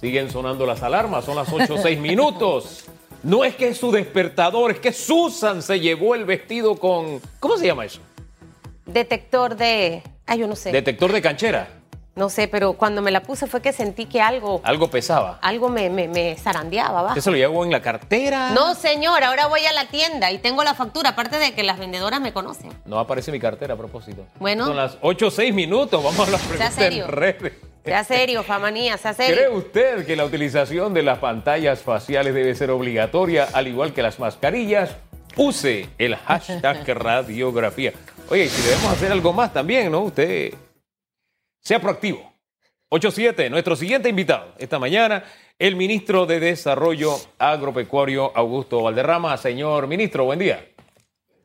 Siguen sonando las alarmas, son las 8 o 6 minutos. No es que es su despertador, es que Susan se llevó el vestido con... ¿Cómo se llama eso? Detector de... Ay, yo no sé. Detector de canchera. No sé, pero cuando me la puse fue que sentí que algo... Algo pesaba. Algo me, me, me zarandeaba, ¿va? ¿Eso lo llevo en la cartera? No, señor, ahora voy a la tienda y tengo la factura, aparte de que las vendedoras me conocen. No aparece mi cartera a propósito. Bueno. Son las 8 o 6 minutos, vamos a las preguntas serio. en redes. Sea serio, famanía, sea serio. ¿Cree usted que la utilización de las pantallas faciales debe ser obligatoria, al igual que las mascarillas? Use el hashtag radiografía. Oye, y si debemos hacer algo más también, ¿no? Usted sea proactivo. 8-7, nuestro siguiente invitado esta mañana, el ministro de Desarrollo Agropecuario, Augusto Valderrama. Señor ministro, buen día.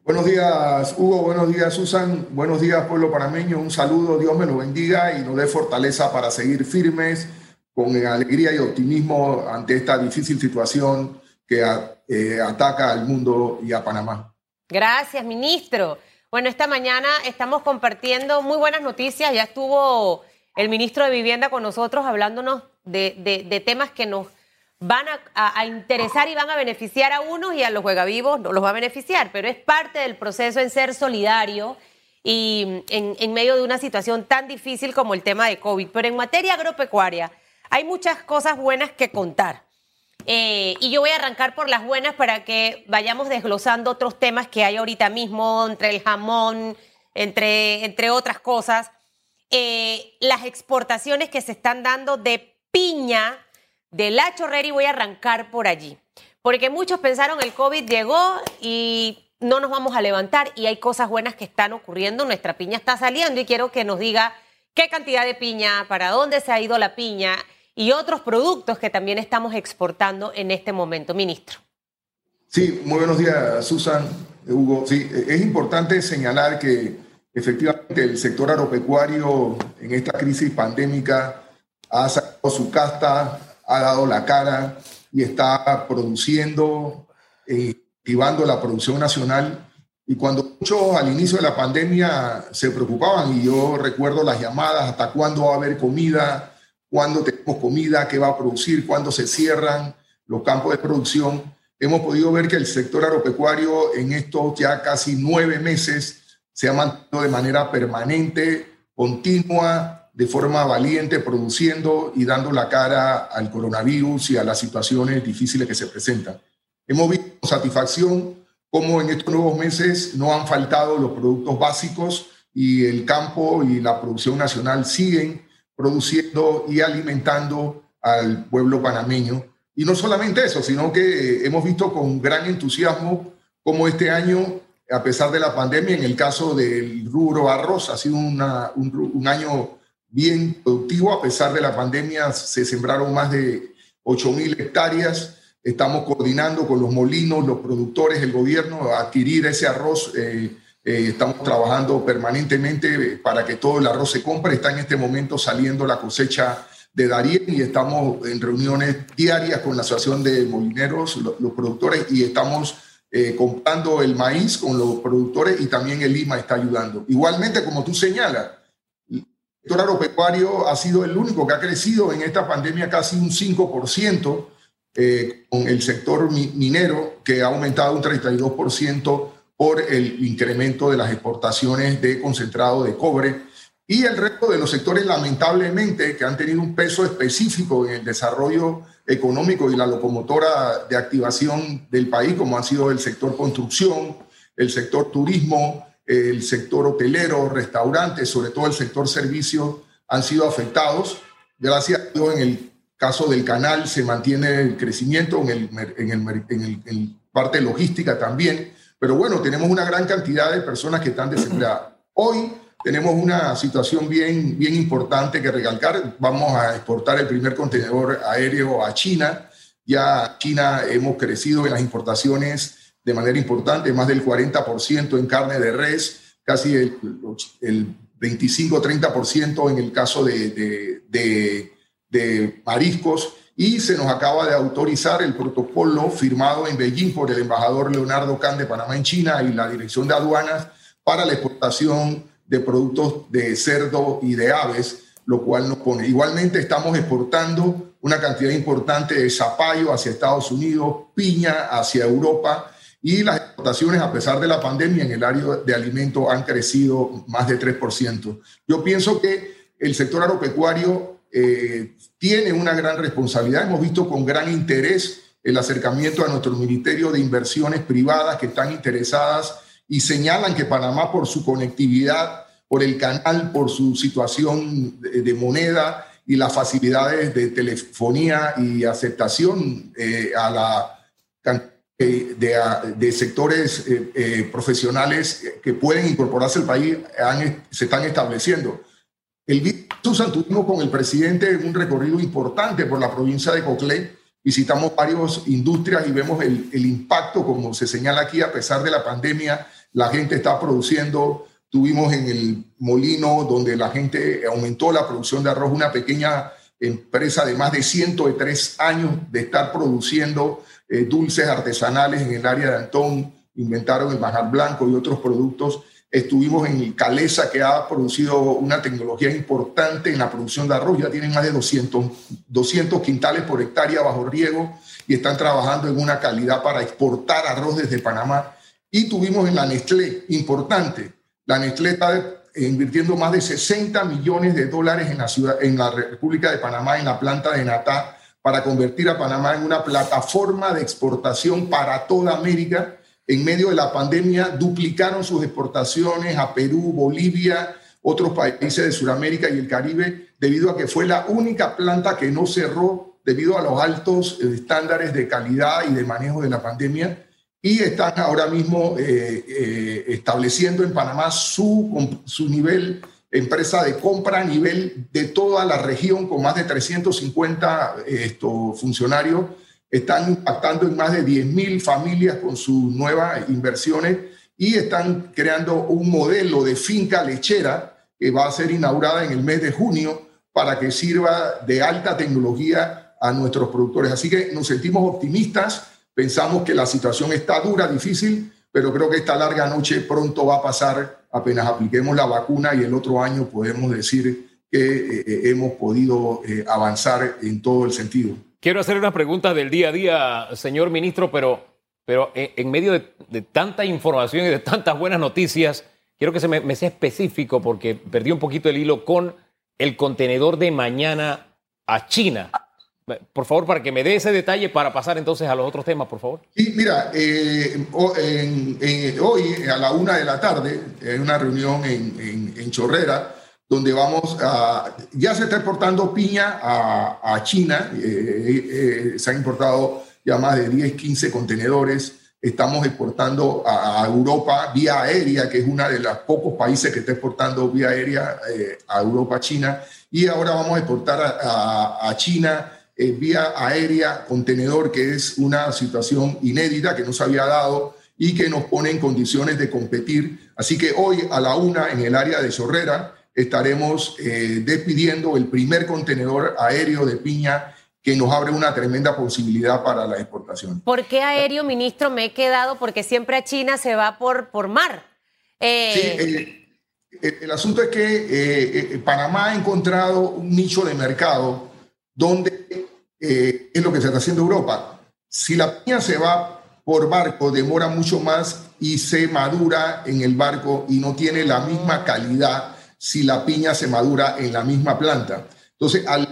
Buenos días, Hugo. Buenos días, Susan. Buenos días, pueblo panameño. Un saludo. Dios me lo bendiga y nos dé fortaleza para seguir firmes con alegría y optimismo ante esta difícil situación que eh, ataca al mundo y a Panamá. Gracias, ministro. Bueno, esta mañana estamos compartiendo muy buenas noticias. Ya estuvo el ministro de Vivienda con nosotros hablándonos de, de- de temas que nos van a, interesar y van a beneficiar a unos y a los juegavivos no los va a beneficiar, pero es parte del proceso en ser solidario y en, en medio de una situación tan difícil como el tema de COVID. Pero en materia agropecuaria hay muchas cosas buenas que contar. Eh, y yo voy a arrancar por las buenas para que vayamos desglosando otros temas que hay ahorita mismo, entre el jamón, entre, entre otras cosas. Eh, las exportaciones que se están dando de piña de la chorrera y voy a arrancar por allí. Porque muchos pensaron el COVID llegó y no nos vamos a levantar y hay cosas buenas que están ocurriendo. Nuestra piña está saliendo y quiero que nos diga qué cantidad de piña, para dónde se ha ido la piña y otros productos que también estamos exportando en este momento, ministro. Sí, muy buenos días, Susan, Hugo. Sí, es importante señalar que efectivamente el sector agropecuario en esta crisis pandémica ha sacado su casta, ha dado la cara y está produciendo, eh, activando la producción nacional. Y cuando muchos al inicio de la pandemia se preocupaban, y yo recuerdo las llamadas, hasta cuándo va a haber comida, cuándo tenemos comida, qué va a producir, cuándo se cierran los campos de producción, hemos podido ver que el sector agropecuario en estos ya casi nueve meses se ha mantenido de manera permanente, continua, de forma valiente, produciendo y dando la cara al coronavirus y a las situaciones difíciles que se presentan. Hemos visto con satisfacción cómo en estos nuevos meses no han faltado los productos básicos y el campo y la producción nacional siguen produciendo y alimentando al pueblo panameño. Y no solamente eso, sino que hemos visto con gran entusiasmo cómo este año, a pesar de la pandemia, en el caso del rubro arroz, ha sido una- un, un año bien productivo. A pesar de la pandemia, se sembraron más de 8 mil hectáreas. Estamos coordinando con los molinos, los productores, el gobierno a adquirir ese arroz. eh, eh, estamos trabajando permanentemente para que todo el arroz se compre. Está en este momento saliendo la cosecha de Darien y estamos en reuniones diarias con la Asociación de Molineros, lo- los, productores, y estamos eh, comprando el maíz con los productores y también el Lima está ayudando. Igualmente, como tú señalas, el sector agropecuario ha sido el único que ha crecido en esta pandemia casi un 5%, eh, con el sector mi- minero que ha aumentado un 32% por el incremento de las exportaciones de concentrado de cobre. Y el resto de los sectores lamentablemente que han tenido un peso específico en el desarrollo económico y la locomotora de activación del país, como han sido el sector construcción, el sector turismo, el sector hotelero, restaurantes, sobre todo el sector servicios, han sido afectados. Gracias a Dios, en el caso del canal se mantiene el crecimiento, en el, en el, en el- en parte logística también, pero bueno, tenemos una gran cantidad de personas que están desempleadas. Hoy tenemos una situación bien, bien importante que recalcar. Vamos a exportar el primer contenedor aéreo a China. Ya China hemos crecido en las importaciones de manera importante, más del 40% en carne de res, casi el, el 25-30% en el caso de, de- de- de mariscos. Y se nos acaba de autorizar el protocolo firmado en Beijing por el embajador Leonardo Can de Panamá en China y la Dirección de Aduanas para la exportación de productos de cerdo y de aves, lo cual nos pone. Igualmente estamos exportando una cantidad importante de zapallo hacia Estados Unidos, piña hacia Europa y las exportaciones, a pesar de la pandemia, en el área de alimentos han crecido más de 3%. Yo pienso que el sector agropecuario eh, tiene una gran responsabilidad. Hemos visto con gran interés el acercamiento a nuestro Ministerio de Inversiones Privadas que están interesadas y señalan que Panamá, por su conectividad, por el canal, por su situación de, moneda y las facilidades de telefonía y aceptación eh, a la de, sectores eh, eh, profesionales que pueden incorporarse al país se están estableciendo. El Susan tuvimos con el presidente un recorrido importante por la provincia de Coclé. Visitamos varias industrias y vemos el, el impacto, como se señala aquí, a pesar de la pandemia, la gente está produciendo. Tuvimos en el molino donde la gente aumentó la producción de arroz, una pequeña empresa de más de 103 años de estar produciendo eh, dulces artesanales en el área de Antón, inventaron el manjar blanco y otros productos. Estuvimos en Calesa, que ha producido una tecnología importante en la producción de arroz. Ya tienen más de 200, 200 quintales por hectárea bajo riego y están trabajando en una calidad para exportar arroz desde Panamá. Y tuvimos en la Nestlé, importante, la Nestlé está invirtiendo más de 60 millones de dólares en la, ciudad, en la República de Panamá, en la planta de Natá, para convertir a Panamá en una plataforma de exportación para toda América. En medio de la pandemia duplicaron sus exportaciones a Perú, Bolivia, otros países de Sudamérica y el Caribe, debido a que fue la única planta que no cerró debido a los altos eh, estándares de calidad y de manejo de la pandemia. Y están ahora mismo eh, eh, estableciendo en Panamá su, su nivel empresa de compra a nivel de toda la región con más de 350 estos funcionarios. Están impactando en más de 10.000 familias con sus nuevas inversiones y están creando un modelo de finca lechera que va a ser inaugurada en el mes de junio para que sirva de alta tecnología a nuestros productores. Así que nos sentimos optimistas, pensamos que la situación está dura, difícil, pero creo que esta larga noche pronto va a pasar apenas apliquemos la vacuna y el otro año podemos decir que eh, eh, hemos podido eh, avanzar en todo el sentido. Quiero hacer una pregunta del día a día, señor ministro, pero, pero en, medio de, tanta información y de tantas buenas noticias, quiero que se me sea específico porque perdí un poquito el hilo con el contenedor de mañana a China. Por favor, para que me dé ese detalle para pasar entonces a los otros temas, por favor. Sí, mira, eh, hoy a la una de la tarde hay una reunión en, Chorrera donde vamos a, ya se está exportando piña a, China, eh, eh, se han importado ya más de 10, 15 contenedores, estamos exportando a, Europa vía aérea, que es uno de los pocos países que está exportando vía aérea a Europa, China, y ahora vamos a exportar a China eh, vía aérea, contenedor, que es una situación inédita que no se había dado y que nos pone en condiciones de competir. Así que hoy a la una en el área de Chorrera estaremos eh, despidiendo el primer contenedor aéreo de piña que nos abre una tremenda posibilidad para la exportación. ¿Por qué aéreo, ministro? Me he quedado porque siempre a China se va por, por mar. Eh... Sí, el asunto es que Panamá ha encontrado un nicho de mercado donde eh, es lo que se está haciendo Europa. Si la piña se va por barco, demora mucho más y se madura en el barco y no tiene la misma calidad si la piña se madura en la misma planta. Entonces, al,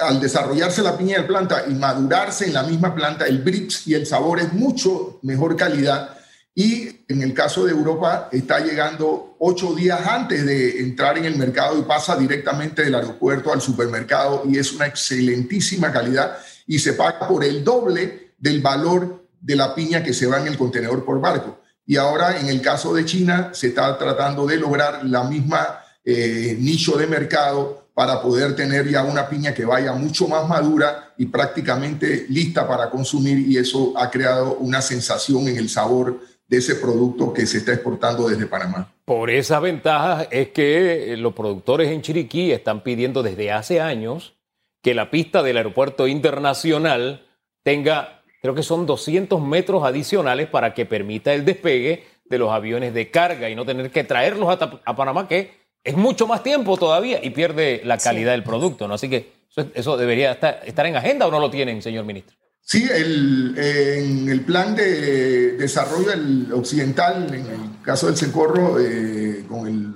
al desarrollarse la piña en planta y madurarse en la misma planta, el brix y el sabor es mucho mejor calidad y en el caso de Europa está llegando ocho días antes de entrar en el mercado y pasa directamente del aeropuerto al supermercado y es una excelentísima calidad y se paga por el doble del valor de la piña que se va en el contenedor por barco. Y ahora en el caso de China se está tratando de lograr la misma eh, nicho de mercado para poder tener ya una piña que vaya mucho más madura y prácticamente lista para consumir y eso ha creado una sensación en el sabor de ese producto que se está exportando desde Panamá. Por esas ventajas es que eh, los productores en Chiriquí están pidiendo desde hace años que la pista del aeropuerto internacional tenga, creo que son 200 metros adicionales para que permita el despegue de los aviones de carga y no tener que traerlos a, Panamá, que es mucho más tiempo todavía y pierde la calidad del producto. ¿no? Así que Eso, debería estar, en agenda o no lo tienen, señor ministro. Sí, el, en el plan de desarrollo del occidental, en el caso del Sencorro, eh, con el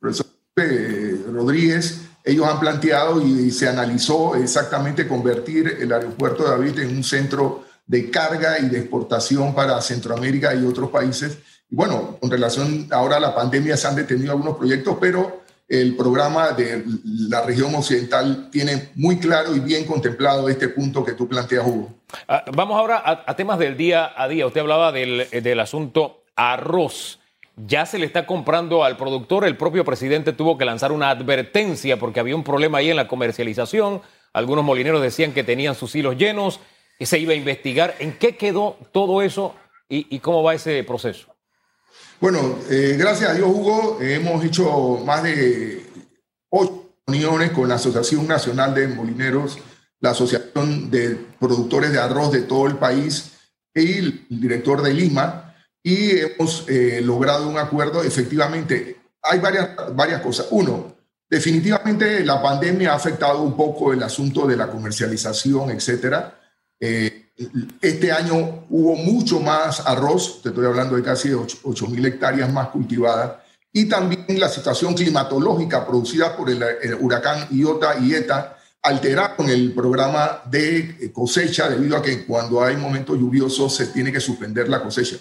profesor Rodríguez, ellos han planteado y se analizó exactamente convertir el aeropuerto de David en un centro de carga y de exportación para Centroamérica y otros países. Y bueno, con relación ahora a la pandemia se han detenido algunos proyectos, pero el programa de la región occidental tiene muy claro y bien contemplado este punto que tú planteas, Hugo. Ah, vamos ahora a, temas del día a día. Usted hablaba del, del asunto arroz ya se le está comprando al productor. El propio presidente tuvo que lanzar una advertencia porque había un problema ahí en la comercialización. Algunos molineros decían que tenían sus hilos llenos, que se iba a investigar. ¿En qué quedó todo eso y, cómo va ese proceso? Bueno, eh, gracias a Dios, Hugo, hemos hecho más de ocho reuniones con la Asociación Nacional de Molineros, la Asociación de Productores de Arroz de todo el país y el director de Lima y hemos eh, logrado un acuerdo. Efectivamente, hay varias, varias cosas. Uno, definitivamente la pandemia ha afectado un poco el asunto de la comercialización, etcétera. Eh, este año hubo mucho más arroz, te estoy hablando de casi 8 mil hectáreas más cultivadas, y también la situación climatológica producida por el, huracán Iota y ETA alteraron el programa de cosecha debido a que cuando hay momentos lluviosos se tiene que suspender la cosecha.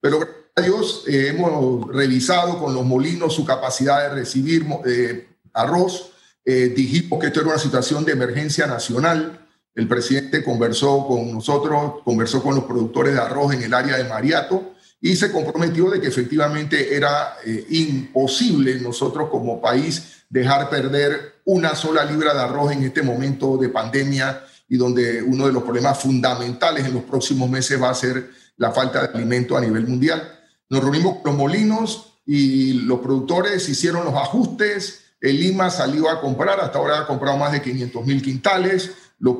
Pero gracias a Dios eh, hemos revisado con los molinos su capacidad de recibir eh, arroz. Eh, dijimos que esto era una situación de emergencia nacional. El presidente conversó con nosotros, conversó con los productores de arroz en el área de Mariato y se comprometió de que efectivamente era imposible nosotros como país dejar perder una sola libra de arroz en este momento de pandemia y donde uno de los problemas fundamentales en los próximos meses va a ser la falta de alimento a nivel mundial. Nos reunimos con los molinos y los productores hicieron los ajustes. El Lima salió a comprar, hasta ahora ha comprado más de 500 mil quintales. Los,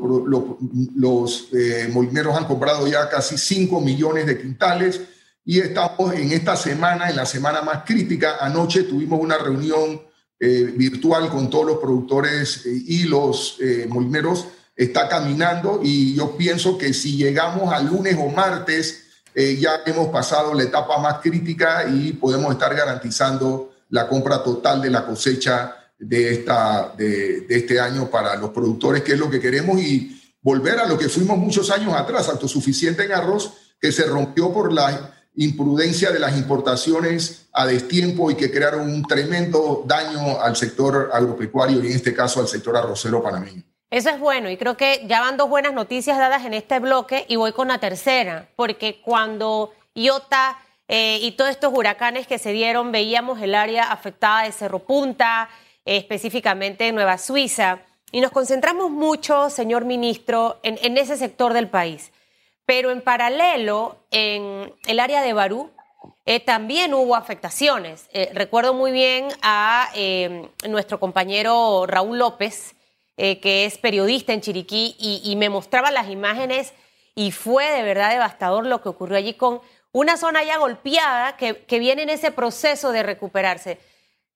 los, eh, molineros han comprado ya casi 5 millones de quintales. Y estamos en esta semana, en la semana más crítica. Anoche tuvimos una reunión eh, virtual con todos los productores eh, y los molineros. Está caminando y yo pienso que si llegamos al lunes o martes ya hemos pasado la etapa más crítica y podemos estar garantizando la compra total de la cosecha de, esta, de, este año para los productores, que es lo que queremos, y volver a lo que fuimos muchos años atrás, autosuficiente en arroz, que se rompió por la imprudencia de las importaciones a destiempo y que crearon un tremendo daño al sector agropecuario y en este caso al sector arrocero panameño. Eso es bueno y creo que ya van dos buenas noticias dadas en este bloque y voy con la tercera, porque cuando Iota eh, y todos estos huracanes que se dieron, veíamos el área afectada de Cerro Punta, específicamente en Nueva Suiza, y nos concentramos mucho, señor ministro, en, ese sector del país. Pero en paralelo, en el área de Barú, eh, también hubo afectaciones. recuerdo muy bien a nuestro compañero Raúl López, eh, que es periodista en Chiriquí, y, me mostraba las imágenes y fue de verdad devastador lo que ocurrió allí con una zona ya golpeada que viene en ese proceso de recuperarse.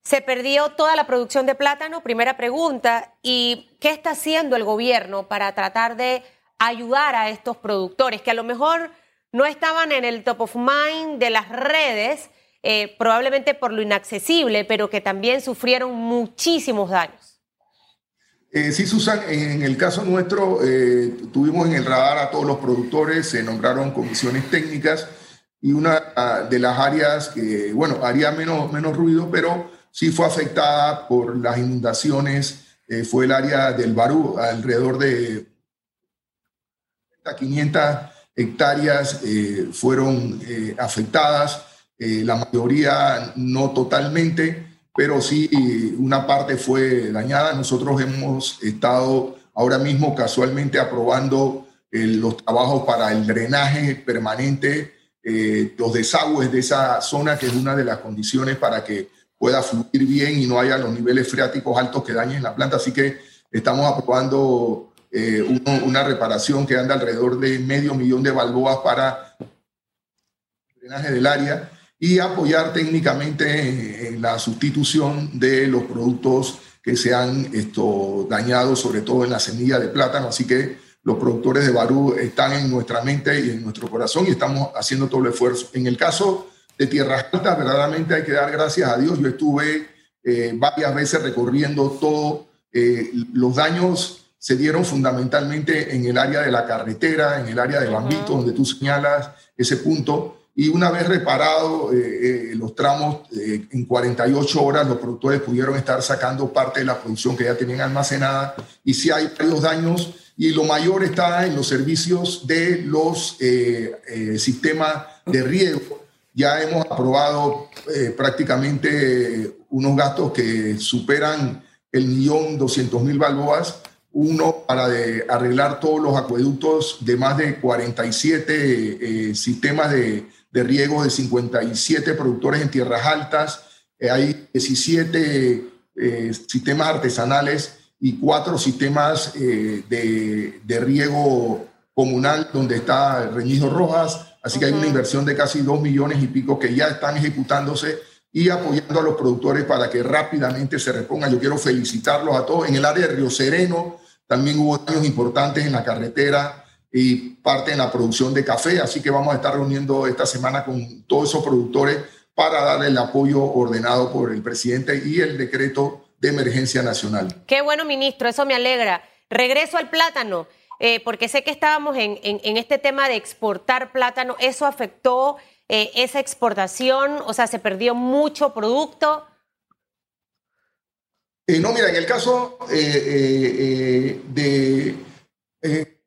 Se perdió toda la producción de plátano, primera pregunta, ¿y qué está haciendo el gobierno para tratar de ayudar a estos productores que a lo mejor no estaban en el top of mind de las redes, eh, probablemente por lo inaccesible, pero que también sufrieron muchísimos daños? Eh, sí, Susan, en el caso nuestro eh, tuvimos en el radar a todos los productores, se nombraron comisiones técnicas y una ah, de las áreas que, bueno, haría menos, menos ruido, pero sí fue afectada por las inundaciones, eh, fue el área del Barú, alrededor de 500 hectáreas fueron afectadas, la mayoría no totalmente pero sí una parte fue dañada. Nosotros hemos estado ahora mismo casualmente aprobando eh, los trabajos para el drenaje permanente, eh, los desagües de esa zona, que es una de las condiciones para que pueda fluir bien y no haya los niveles freáticos altos que dañen la planta. Así que estamos aprobando eh, una reparación que anda alrededor de medio millón de balboas para el drenaje del área y apoyar técnicamente en la sustitución de los productos que se han esto, dañado, sobre todo en la semilla de plátano. Así que los productores de Barú están en nuestra mente y en nuestro corazón y estamos haciendo todo el esfuerzo. En el caso de Tierras Altas, verdaderamente hay que dar gracias a Dios. Yo estuve eh, varias veces recorriendo todo. Eh, los daños se dieron fundamentalmente en el área de la carretera, en el área de Bambito, donde tú señalas ese punto. Y una vez reparado eh, los tramos, en 48 horas los productores pudieron estar sacando parte de la producción que ya tenían almacenada. Y si hay varios daños, y lo mayor está en los servicios de los sistemas de riego. Ya hemos aprobado prácticamente unos gastos que superan el millón doscientos mil balboas, uno para arreglar todos los acueductos de más de 47 eh, sistemas de, de, riego de 57 productores en tierras altas, eh, hay 17 eh, sistemas artesanales y cuatro sistemas de, de, riego comunal donde está Reñido Rojas, así que hay una inversión de casi dos millones y pico que ya están ejecutándose y apoyando a los productores para que rápidamente se repongan. Yo quiero felicitarlos a todos. En el área de Río Sereno también hubo daños importantes en la carretera y parte en la producción de café, así que vamos a estar reuniendo esta semana con todos esos productores para darle el apoyo ordenado por el presidente y el decreto de emergencia nacional. Qué bueno, ministro, eso me alegra. Regreso al plátano, eh, porque sé que estábamos en, este tema de exportar plátano, eso afectó eh, esa exportación? O sea, ¿se perdió mucho producto? Eh, no, mira, en el caso de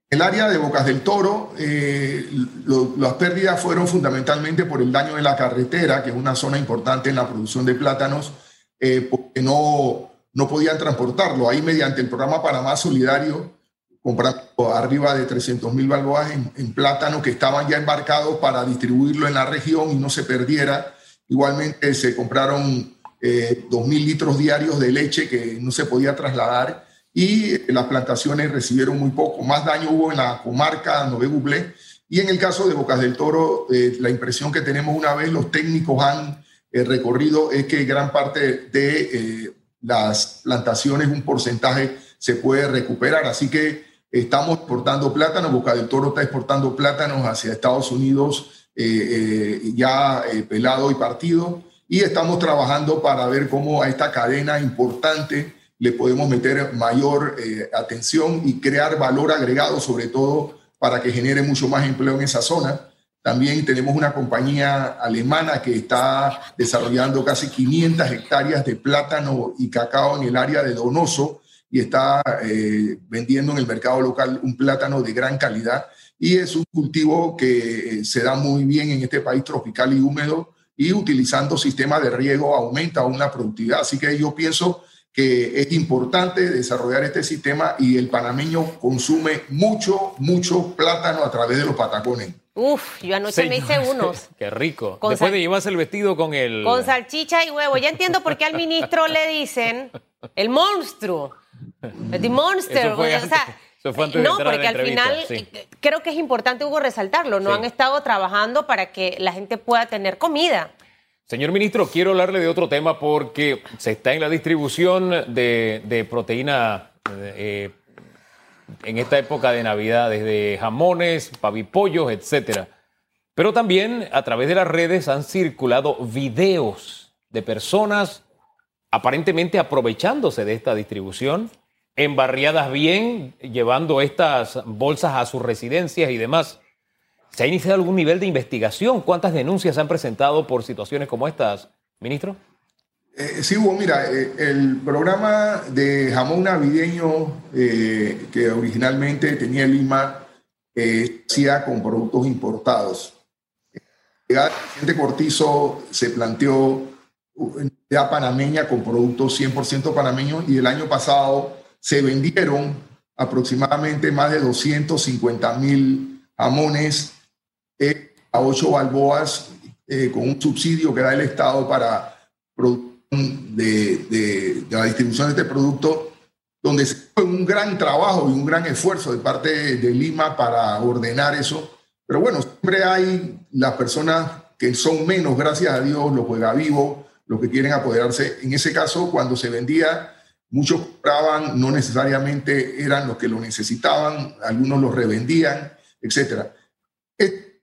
el área de Bocas del Toro, las pérdidas fueron fundamentalmente por el daño de la carretera, que es una zona importante en la producción de plátanos, porque no, no podían transportarlo. Ahí mediante el programa Panamá Solidario comprando arriba de 300 mil balboas en, plátano que estaban ya embarcados para distribuirlo en la región y no se perdiera. Igualmente se compraron eh, 2 mil litros diarios de leche que no se podía trasladar y eh, las plantaciones recibieron muy poco. Más daño hubo en la comarca Nové y en el caso de Bocas del Toro, eh, la impresión que tenemos una vez los técnicos han eh, recorrido es que gran parte de las plantaciones, un porcentaje se puede recuperar. Así que Estamos exportando plátanos, Boca del Toro está exportando plátanos hacia Estados Unidos eh, eh, ya eh, pelado y partido. Y estamos trabajando para ver cómo a esta cadena importante le podemos meter mayor atención y crear valor agregado, sobre todo para que genere mucho más empleo en esa zona. También tenemos una compañía alemana que está desarrollando casi 500 hectáreas de plátano y cacao en el área de Donoso, y está eh, vendiendo en el mercado local un plátano de gran calidad y es un cultivo que eh, se da muy bien en este país tropical y húmedo y utilizando sistemas de riego aumenta una productividad. Así que yo pienso que es importante desarrollar este sistema y el panameño consume mucho, mucho plátano a través de los patacones. Uf, yo anoche me hice unos. Qué rico. Después de llevarse el vestido con el... Con salchicha y huevo. Ya entiendo por qué al ministro le dicen el monstruo. The Monster. no, porque al final eh, creo que es importante, Hugo, resaltarlo. No han estado trabajando para que la gente pueda tener comida. Señor ministro, quiero hablarle de otro tema porque se está en la distribución de, proteína eh, en esta época de Navidad, desde jamones, pavipollos, etcétera. Pero también a través de las redes han circulado videos de personas aparentemente aprovechándose de esta distribución embarriadas bien, llevando estas bolsas a sus residencias y demás. ¿Se ha iniciado algún nivel de investigación? ¿Cuántas denuncias se han presentado por situaciones como estas, ministro? Eh, sí, Hugo, mira, eh, el programa de jamón navideño eh, que originalmente tenía Lima hacía con productos importados. El presidente Cortizo se planteó panameña con productos 100% panameños y el año pasado se vendieron aproximadamente más de 250 mil jamones eh, a 8 balboas eh, con un subsidio que da el Estado para de, de, la distribución de este producto, donde fue un gran trabajo y un gran esfuerzo de parte de, Lima para ordenar eso. Pero bueno, siempre hay las personas que son menos, gracias a Dios, los juega vivo, los que quieren apoderarse. En ese caso, cuando se vendía muchos compraban, no necesariamente eran los que lo necesitaban, algunos lo revendían, etc.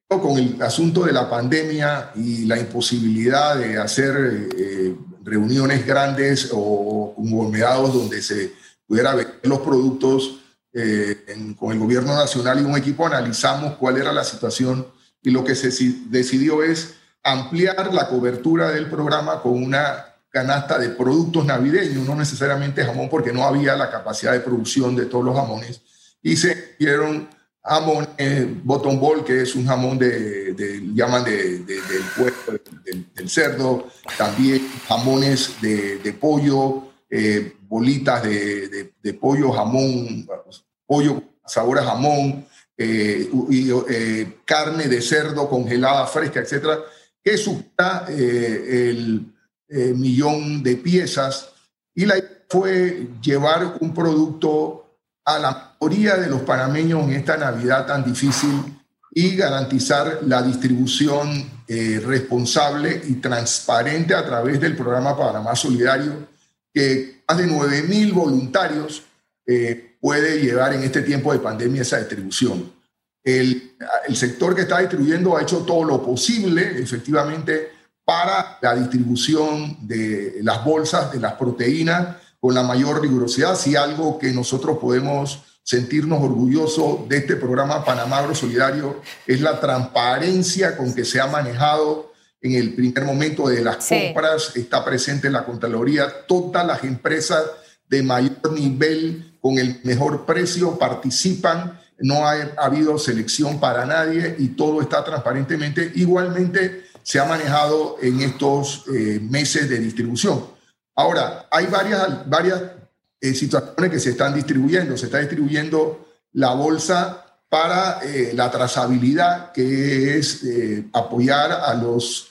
Con el asunto de la pandemia y la imposibilidad de hacer eh, reuniones grandes o conglomerados donde se pudiera ver los productos eh, con el gobierno nacional y un equipo, analizamos cuál era la situación y lo que se decidió es ampliar la cobertura del programa con una canasta de productos navideños, no necesariamente jamón porque no había la capacidad de producción de todos los jamones, y se dieron jamón bottom ball, que es un jamón de, llaman de, del puerco, del, cerdo, también jamones de, pollo, eh, bolitas de, pollo, jamón, pollo, sabor a jamón, eh, y, eh, carne de cerdo congelada, fresca, etcétera, que supera el millón de piezas. Y la idea fue llevar un producto a la mayoría de los panameños en esta Navidad tan difícil y garantizar la distribución eh, responsable y transparente a través del programa Panamá Solidario, que más de 9 mil voluntarios eh, puede llevar en este tiempo de pandemia esa distribución. El, el sector que está distribuyendo ha hecho todo lo posible, efectivamente, para la distribución de las bolsas, de las proteínas, con la mayor rigurosidad. Si algo que nosotros podemos sentirnos orgullosos de este programa Panamá Agro Solidario es la transparencia con que se ha manejado en el primer momento de las compras, está presente en la Contraloría, todas las empresas de mayor nivel con el mejor precio participan, no ha, habido selección para nadie y todo está transparentemente. Igualmente se ha manejado en estos eh, meses de distribución. Ahora, hay varias, varias eh, situaciones que se están distribuyendo. Se está distribuyendo la bolsa para eh, la trazabilidad, que es apoyar a los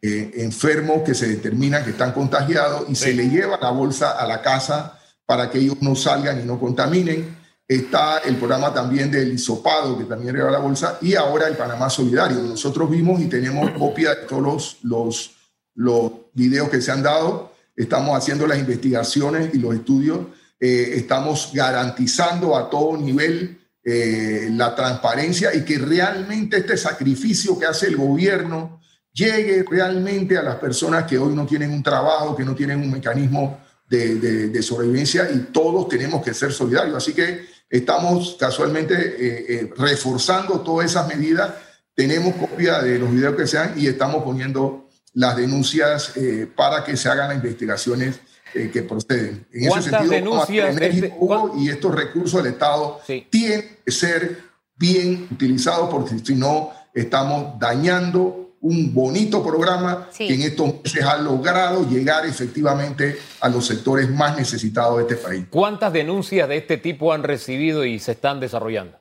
enfermos que se determinan que están contagiados y se le lleva la bolsa a la casa para que ellos no salgan y no contaminen. Está el programa también del hisopado, que también lleva la bolsa, y ahora el Panamá Solidario. Nosotros vimos y tenemos copia de todos los, los, videos que se han dado estamos haciendo las investigaciones y los estudios, eh, estamos garantizando a todo nivel eh, la transparencia y que realmente este sacrificio que hace el gobierno llegue realmente a las personas que hoy no tienen un trabajo, que no tienen un mecanismo de, de, sobrevivencia y todos tenemos que ser solidarios. Así que estamos casualmente eh, reforzando todas esas medidas. Tenemos copia de los videos que sean y estamos poniendo las denuncias eh, para que se hagan las investigaciones eh, que proceden. En ese sentido, denuncias este- y estos recursos del Estado tienen que ser bien utilizados porque si no estamos dañando un bonito programa que en estos meses ha logrado llegar efectivamente a los sectores más necesitados de este país. ¿Cuántas denuncias de este tipo han recibido y se están desarrollando?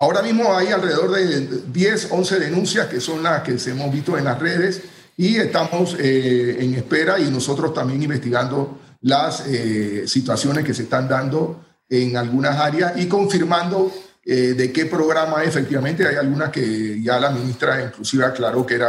Ahora mismo hay alrededor de 10, 11 denuncias que son las que se hemos visto en las redes y estamos eh, en espera y nosotros también investigando las eh, situaciones que se están dando en algunas áreas y confirmando eh, de qué programa efectivamente hay algunas que ya la ministra inclusive aclaró que era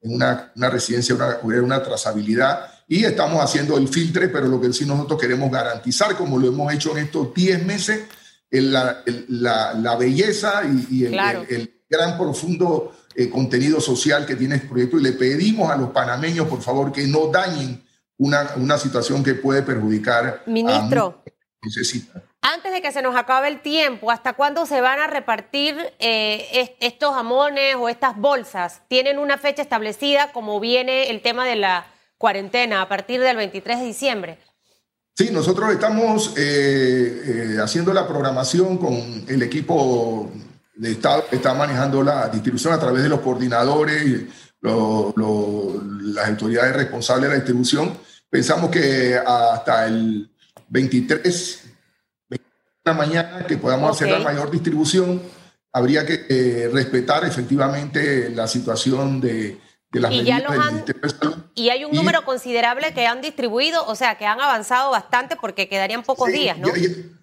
en una, una residencia, una, una trazabilidad y estamos haciendo el filtre, pero lo que sí nosotros queremos garantizar, como lo hemos hecho en estos 10 meses, la, la, la, belleza y, el, el, gran profundo eh, contenido social que tiene este proyecto y le pedimos a los panameños, por favor, que no dañen una, una situación que puede perjudicar Ministro, necesita. Antes de que se nos acabe el tiempo, ¿hasta cuándo se van a repartir eh, estos jamones o estas bolsas? ¿Tienen una fecha establecida como viene el tema de la cuarentena a partir del 23 de diciembre? Sí, nosotros estamos eh, haciendo la programación con el equipo de Estado que está manejando la distribución a través de los coordinadores, las autoridades responsables de la distribución. Pensamos que hasta el 23 de la mañana que podamos hacer la mayor distribución, habría que eh, respetar efectivamente la situación de, las y medidas Y hay un número considerable que han distribuido, o sea, que han avanzado bastante porque quedarían pocos días, ¿no?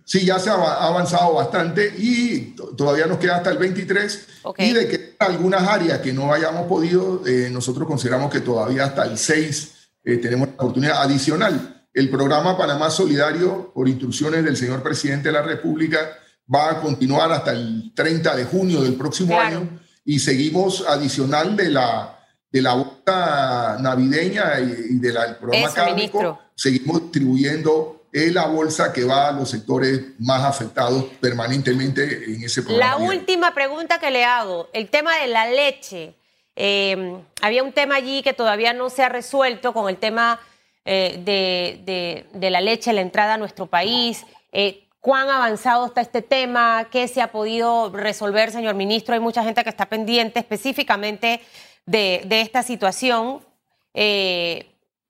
Sí, ya se ha avanzado bastante y todavía nos queda hasta el 23. Y de que algunas áreas que no hayamos podido, eh, nosotros consideramos que todavía hasta el 6 eh, tenemos una oportunidad adicional. El programa Panamá Solidario, por instrucciones del señor presidente de la República, va a continuar hasta el 30 de junio del próximo año y seguimos adicional de la, de la bolsa navideña y, del programa Eso, seguimos distribuyendo la bolsa que va a los sectores más afectados permanentemente en ese programa. La última pregunta que le hago, el tema de la leche. Eh, había un tema allí que todavía no se ha resuelto con el tema eh, de, de, la leche, la entrada a nuestro país. Eh, ¿Cuán avanzado está este tema? ¿Qué se ha podido resolver, señor ministro? Hay mucha gente que está pendiente específicamente de, de esta situación,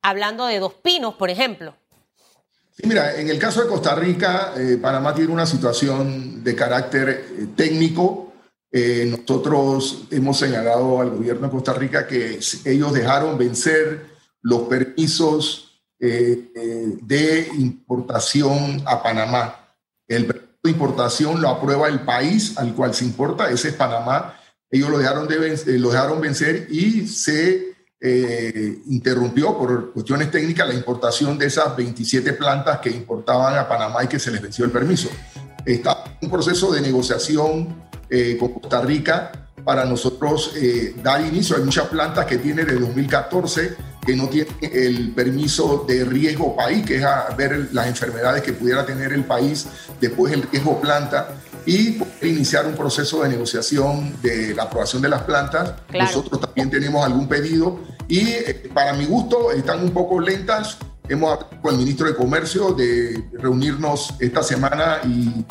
hablando de Dos Pinos, por ejemplo. Sí, mira, en el caso de Costa Rica, Panamá tiene una situación de carácter técnico eh, nosotros hemos señalado al gobierno de Costa Rica que ellos dejaron vencer los permisos eh, eh, de importación a Panamá. El permiso de importación lo aprueba el país al cual se importa, ese es Panamá. Ellos lo dejaron, de, lo dejaron vencer y se interrumpió por cuestiones técnicas la importación de esas 27 plantas que importaban a Panamá y que se les venció el permiso. Está un proceso de negociación eh, con Costa Rica para nosotros eh, dar inicio. Hay muchas plantas que tienen de 2014 que no tienen el permiso de riesgo país, que es a ver las enfermedades que pudiera tener el país después el riesgo planta y iniciar un proceso de negociación de la aprobación de las plantas. Nosotros también tenemos algún pedido y eh, para mi gusto están un poco lentas. Hemos hablado con el ministro de Comercio de reunirnos esta semana y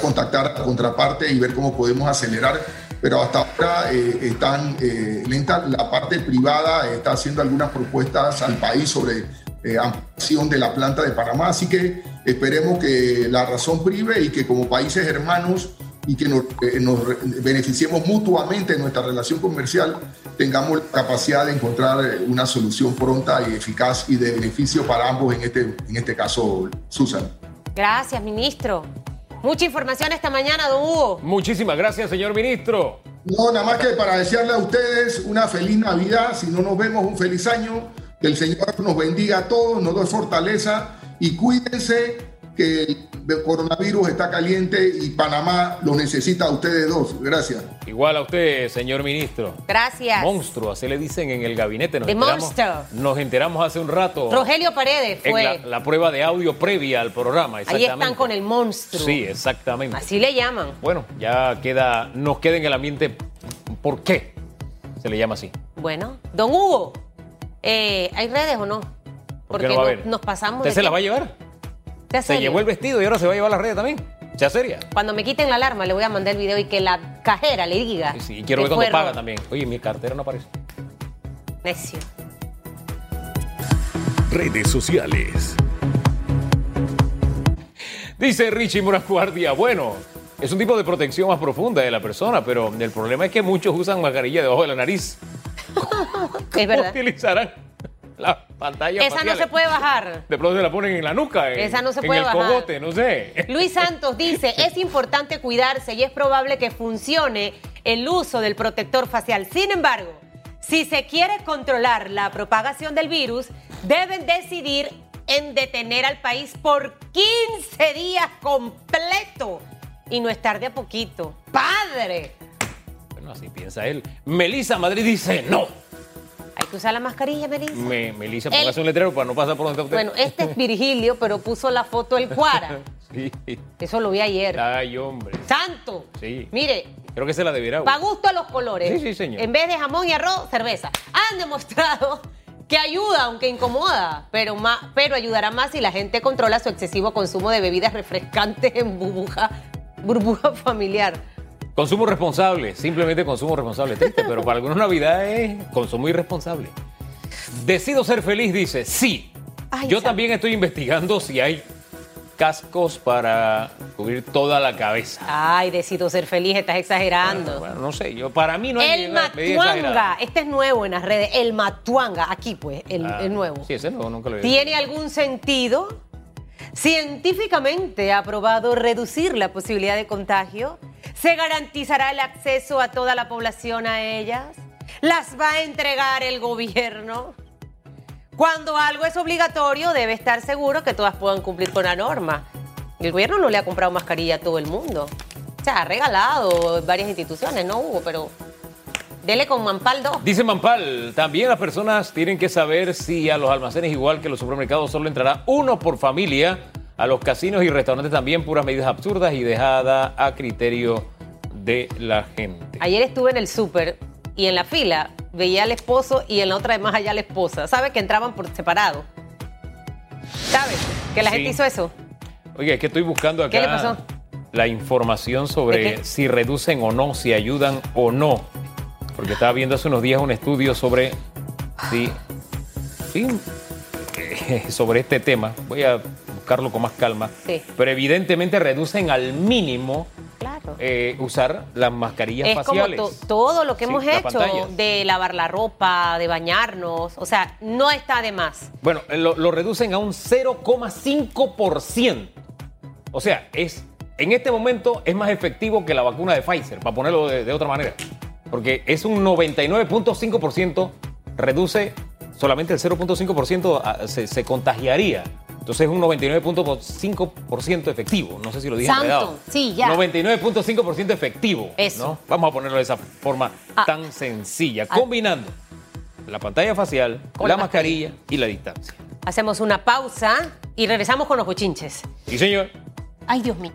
contactar a la contraparte y ver cómo podemos acelerar, pero hasta ahora eh, están eh, lentas. La parte privada está haciendo algunas propuestas al país sobre eh, ampliación de la planta de Panamá, así que esperemos que la razón prive y que como países hermanos y que nos, nos beneficiemos mutuamente en nuestra relación comercial, tengamos la capacidad de encontrar una solución pronta y eficaz y de beneficio para ambos en este, en este caso, Susan. Gracias, ministro. Mucha información esta mañana, don Hugo. Muchísimas gracias, señor ministro. No, nada más que para desearle a ustedes una feliz Navidad. Si no nos vemos, un feliz año. Que el Señor nos bendiga a todos, nos dé fortaleza y cuídense que el coronavirus está caliente y Panamá lo necesita a ustedes dos. Gracias. Igual a usted, señor ministro. Gracias. Monstruo, así le dicen en el gabinete. Nos, enteramos, nos enteramos hace un rato. Rogelio Paredes fue. la, prueba de audio previa al programa. Ahí están con el monstruo. Sí, exactamente. Así le llaman. Bueno, ya queda, nos queda en el ambiente. ¿Por qué se le llama así? Bueno, don Hugo, eh, ¿hay redes o no? Porque no nos pasamos. ¿Usted se la va a llevar? Se llevó el vestido y ahora se va a llevar la red también. ¿Ya seria? Cuando me quiten la alarma le voy a mandar el video y que la cajera le diga. Sí, y quiero ver cuando paga también. Oye, mi cartera no aparece. Necio. Redes sociales. Dice Richie Moracuardia, bueno, es un tipo de protección más profunda de la persona, pero el problema es que muchos usan mascarilla debajo de la nariz. es verdad. utilizarán la pantalla. Esa no se puede bajar. De pronto se la ponen en la nuca. Esa no se puede en el cogote, no sé. Luis Santos dice: es importante cuidarse y es probable que funcione el uso del protector facial. Sin embargo, si se quiere controlar la propagación del virus, deben decidir en detener al país por 15 días completo y no estar de a poquito. ¡Padre! Bueno, así piensa él. Melissa Madrid dice no. Hay que usar la mascarilla, Melissa. Me, Melissa, póngase un letrero para no pasar por donde usted. Bueno, este es Virgilio, pero puso la foto del Cuara. sí. Eso lo vi ayer. Ay, hombre. ¡Santo! Sí. Mire. Creo que se la deberá. Pa' gusto a los colores. Sí, sí, señor. En vez de jamón y arroz, cerveza. Han demostrado que ayuda, aunque incomoda, pero, más, pero ayudará más si la gente controla su excesivo consumo de bebidas refrescantes en burbuja, burbuja familiar. Consumo responsable, simplemente consumo responsable. Triste, pero para algunas navidades consumo irresponsable. Decido ser feliz, dice, sí. Yo también estoy investigando si hay cascos para cubrir toda la cabeza. Ay, decido ser feliz, estás exagerando. Bueno, no sé, yo para mí no hay El matuanga, este es nuevo en las redes, el matuanga, aquí pues, el, ah, el nuevo. Sí, ese nuevo, nunca lo he visto. ¿Tiene algún sentido? Científicamente ha probado reducir la posibilidad de contagio ¿Se garantizará el acceso a toda la población a ellas? ¿Las va a entregar el gobierno? Cuando algo es obligatorio, debe estar seguro que todas puedan cumplir con la norma. El gobierno no le ha comprado mascarilla a todo el mundo. O sea, ha regalado varias instituciones, no hubo, pero dele con Mampal 2. Dice Mampal, también las personas tienen que saber si a los almacenes, igual que los supermercados, solo entrará uno por familia. A los casinos y restaurantes también puras medidas absurdas y dejada a criterio de la gente. Ayer estuve en el súper y en la fila veía al esposo y en la otra de más allá la esposa. ¿Sabe que entraban por separado? ¿Sabe que la Sí. gente hizo eso? Oye, es que estoy buscando acá ¿Qué le pasó? la información ¿De sobre si reducen o no, si ayudan o no. Porque estaba viendo hace unos días un estudio sobre si, sí, eh, sobre este tema. Voy a buscarlo con más calma. Sí. Pero evidentemente reducen al mínimo Claro. eh, usar las mascarillas es como faciales. to- todo lo que Sí, hemos hecho, de lavar la ropa, de bañarnos, o sea, no está de más. Bueno, lo, lo reducen a un 0,5%. O sea, es en este momento es más efectivo que la vacuna de Pfizer, para ponerlo de, de otra manera. Porque es un 99.5%, reduce solamente el 0.5% a- se, se contagiaría. Entonces es un 99.5% efectivo. No sé si lo dije Santo, enredado. sí, ya. 99.5% efectivo. Eso. ¿no? Vamos a ponerlo de esa forma Ah. tan sencilla, Ah. combinando la pantalla facial, Con la la mascarilla y la distancia. Hacemos una pausa y regresamos con los bochinches. Sí, señor. Ay, Dios mío.